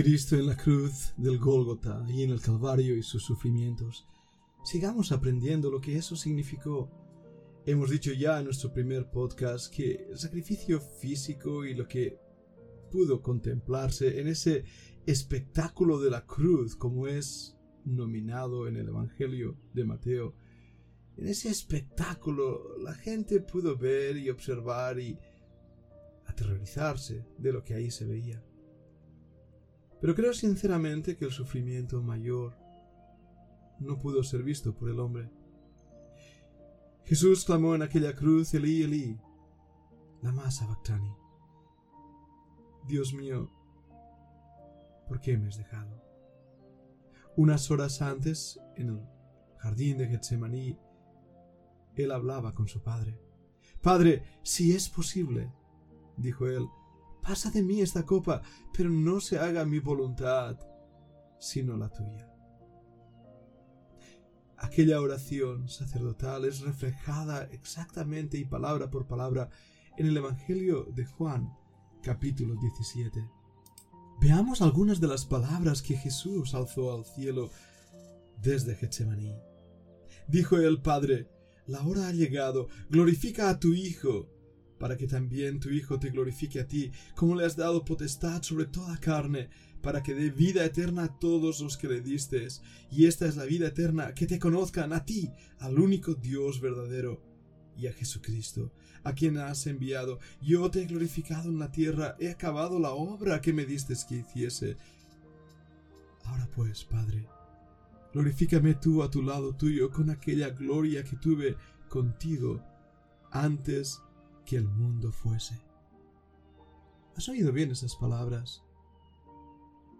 Cristo en la cruz del Gólgota y en el Calvario y sus sufrimientos. Sigamos aprendiendo lo que eso significó. Hemos dicho ya en nuestro primer podcast que el sacrificio físico y lo que pudo contemplarse en ese espectáculo de la cruz como es nominado en el Evangelio de Mateo. En ese espectáculo la gente pudo ver y observar y aterrorizarse de lo que ahí se veía. Pero creo sinceramente que el sufrimiento mayor no pudo ser visto por el hombre. Jesús clamó en aquella cruz, Elí, Elí, lama sabactani. Dios mío, ¿por qué me has dejado? Unas horas antes, en el jardín de Getsemaní, él hablaba con su padre. Padre, si es posible, dijo él, Pasa de mí esta copa, pero no se haga mi voluntad, sino la tuya. Aquella oración sacerdotal es reflejada exactamente y palabra por palabra en el Evangelio de Juan, capítulo 17. Veamos algunas de las palabras que Jesús alzó al cielo desde Getsemaní. Dijo el Padre, la hora ha llegado, glorifica a tu Hijo, para que también tu Hijo te glorifique a ti, como le has dado potestad sobre toda carne, para que dé vida eterna a todos los que le distes. Y esta es la vida eterna, que te conozcan a ti, al único Dios verdadero, y a Jesucristo, a quien has enviado. Yo te he glorificado en la tierra, he acabado la obra que me distes que hiciese. Ahora pues, Padre, glorifícame tú a tu lado tuyo con aquella gloria que tuve contigo antes que el mundo fuese. ¿Has oído bien esas palabras?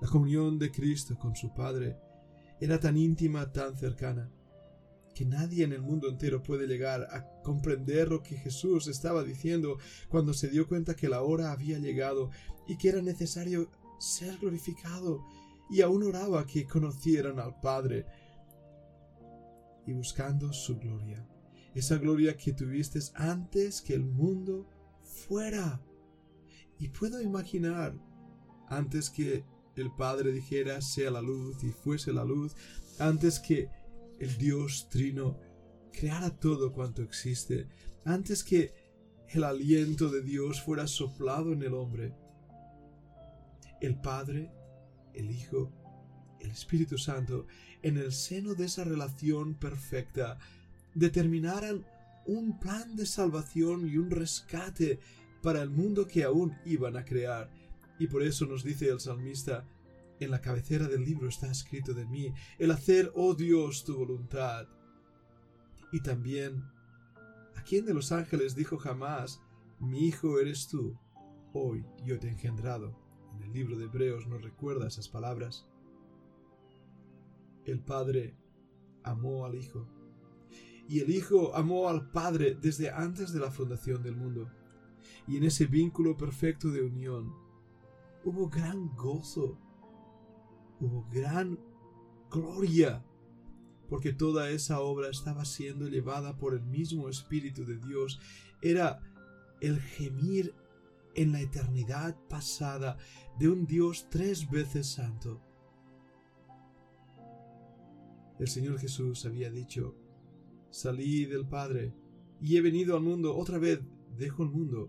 La comunión de Cristo con su Padre era tan íntima, tan cercana, que nadie en el mundo entero puede llegar a comprender lo que Jesús estaba diciendo cuando se dio cuenta que la hora había llegado y que era necesario ser glorificado, y aún oraba que conocieran al Padre y buscando su gloria esa gloria que tuviste antes que el mundo fuera. Y puedo imaginar, antes que el Padre dijera sea la luz y fuese la luz, antes que el Dios Trino creara todo cuanto existe, antes que el aliento de Dios fuera soplado en el hombre, el Padre, el Hijo, el Espíritu Santo, en el seno de esa relación perfecta, determinaran un plan de salvación y un rescate para el mundo que aún iban a crear. Y por eso nos dice el salmista, en la cabecera del libro está escrito de mí, el hacer, oh Dios, tu voluntad. Y también, ¿a quién de los ángeles dijo jamás, mi hijo eres tú? Hoy yo te he engendrado. En el libro de Hebreos nos recuerda esas palabras. El Padre amó al Hijo y el Hijo amó al Padre desde antes de la fundación del mundo. Y en ese vínculo perfecto de unión hubo gran gozo, hubo gran gloria, porque toda esa obra estaba siendo llevada por el mismo Espíritu de Dios. Era el gemir en la eternidad pasada de un Dios tres veces santo. El Señor Jesús había dicho, Salí del Padre y he venido al mundo, otra vez dejo el mundo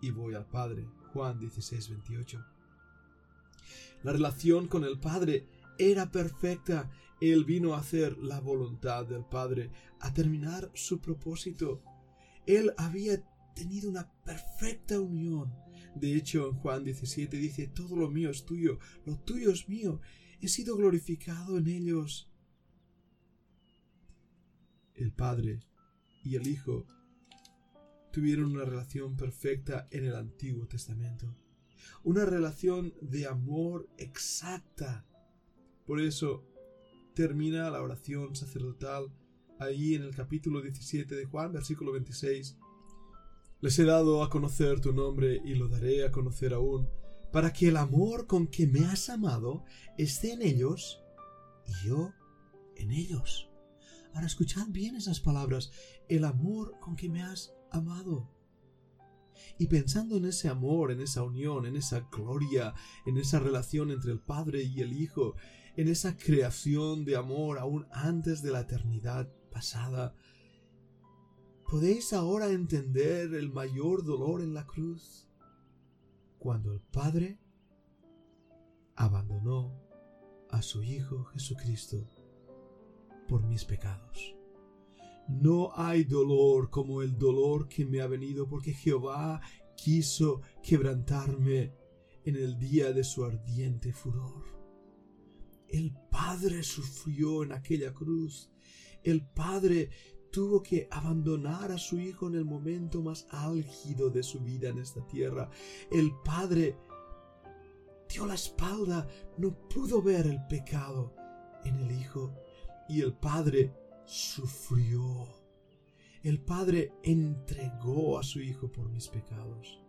y voy al Padre. Juan 16, 28. La relación con el Padre era perfecta. Él vino a hacer la voluntad del Padre, a terminar su propósito. Él había tenido una perfecta unión. De hecho, en Juan 17 dice, todo lo mío es tuyo, lo tuyo es mío. He sido glorificado en ellos el Padre y el Hijo tuvieron una relación perfecta en el Antiguo Testamento. Una relación de amor exacta. Por eso termina la oración sacerdotal ahí en el capítulo 17 de Juan, versículo 26. Les he dado a conocer tu nombre y lo daré a conocer aún, para que el amor con que me has amado esté en ellos y yo en ellos. Ahora escuchad bien esas palabras. El amor con que me has amado. Y pensando en ese amor, en esa unión, en esa gloria, en esa relación entre el Padre y el Hijo, en esa creación de amor aún antes de la eternidad pasada, ¿podéis ahora entender el mayor dolor en la cruz? Cuando el Padre abandonó a su Hijo Jesucristo por mis pecados. No hay dolor como el dolor que me ha venido porque Jehová quiso quebrantarme en el día de su ardiente furor. El Padre sufrió en aquella cruz. El Padre tuvo que abandonar a su Hijo en el momento más álgido de su vida en esta tierra. El Padre dio la espalda, no pudo ver el pecado en el Hijo. Y el Padre sufrió. El Padre entregó a su Hijo por mis pecados.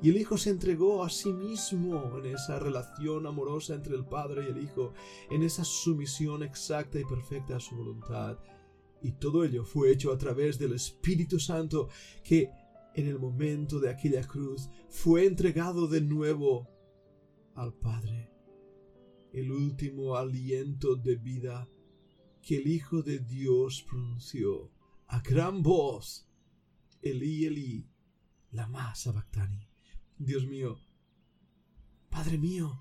Y el Hijo se entregó a sí mismo en esa relación amorosa entre el Padre y el Hijo, en esa sumisión exacta y perfecta a su voluntad. Y todo ello fue hecho a través del Espíritu Santo que en el momento de aquella cruz fue entregado de nuevo al Padre. El último aliento de vida que el Hijo de Dios pronunció a gran voz, Elí, Elí, lama sabactani. Dios mío, Padre mío,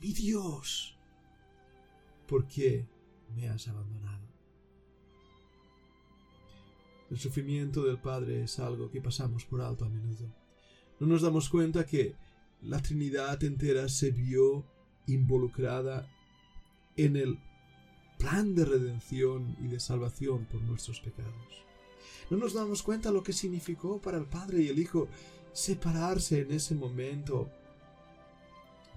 mi Dios, ¿por qué me has abandonado? El sufrimiento del Padre es algo que pasamos por alto a menudo. No nos damos cuenta que la Trinidad entera se vio involucrada en el plan de redención y de salvación por nuestros pecados. No nos damos cuenta lo que significó para el Padre y el Hijo separarse en ese momento.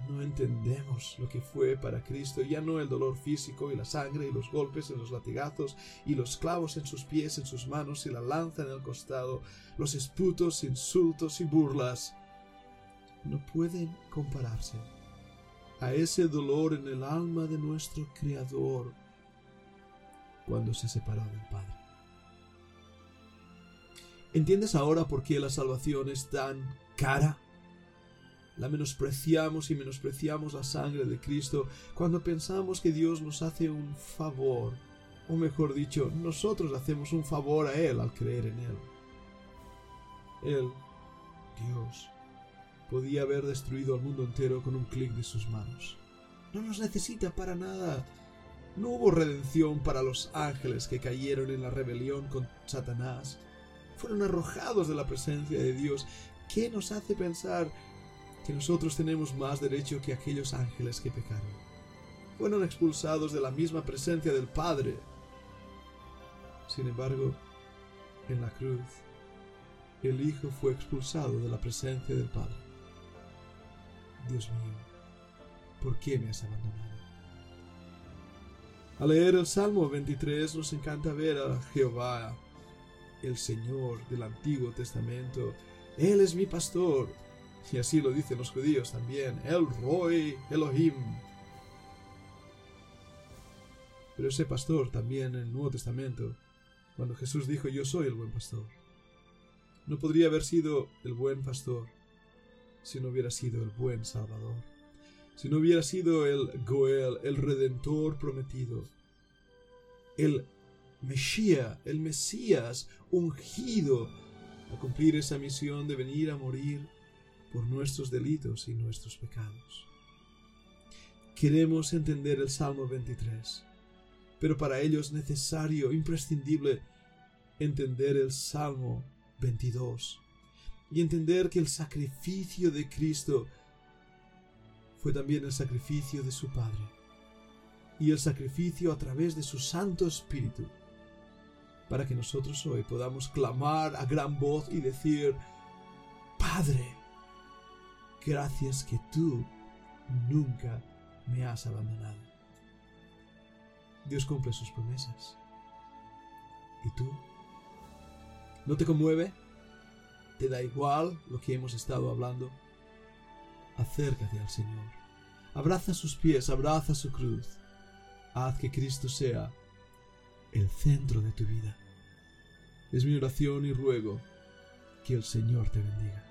No entendemos lo que fue para Cristo, ya no el dolor físico y la sangre y los golpes en los latigazos y los clavos en sus pies, en sus manos y la lanza en el costado, los esputos, insultos y burlas. No pueden compararse a ese dolor en el alma de nuestro Creador cuando se separó del Padre. ¿Entiendes ahora por qué la salvación es tan cara? La menospreciamos y menospreciamos la sangre de Cristo cuando pensamos que Dios nos hace un favor, o mejor dicho, nosotros hacemos un favor a Él al creer en Él. Él, Dios, podía haber destruido al mundo entero con un clic de sus manos. No nos necesita para nada. No hubo redención para los ángeles que cayeron en la rebelión con Satanás. Fueron arrojados de la presencia de Dios. ¿Qué nos hace pensar que nosotros tenemos más derecho que aquellos ángeles que pecaron? Fueron expulsados de la misma presencia del Padre. Sin embargo, en la cruz, el Hijo fue expulsado de la presencia del Padre. Dios mío, ¿por qué me has abandonado? Al leer el Salmo 23 nos encanta ver a Jehová, el Señor del Antiguo Testamento. Él es mi pastor. Y así lo dicen los judíos también. El Roy Elohim. Pero ese pastor también en el Nuevo Testamento, cuando Jesús dijo yo soy el buen pastor, no podría haber sido el buen pastor si no hubiera sido el buen Salvador si no hubiera sido el Goel, el Redentor prometido, el Mesías, el Mesías ungido a cumplir esa misión de venir a morir por nuestros delitos y nuestros pecados. Queremos entender el Salmo 23, pero para ello es necesario, imprescindible, entender el Salmo 22 y entender que el sacrificio de Cristo fue también el sacrificio de su Padre y el sacrificio a través de su Santo Espíritu, para que nosotros hoy podamos clamar a gran voz y decir, Padre, gracias que tú nunca me has abandonado. Dios cumple sus promesas. ¿Y tú? ¿No te conmueve? ¿Te da igual lo que hemos estado hablando? acércate al Señor. Abraza sus pies, abraza su cruz. Haz que Cristo sea el centro de tu vida. Es mi oración y ruego Que el Señor te bendiga.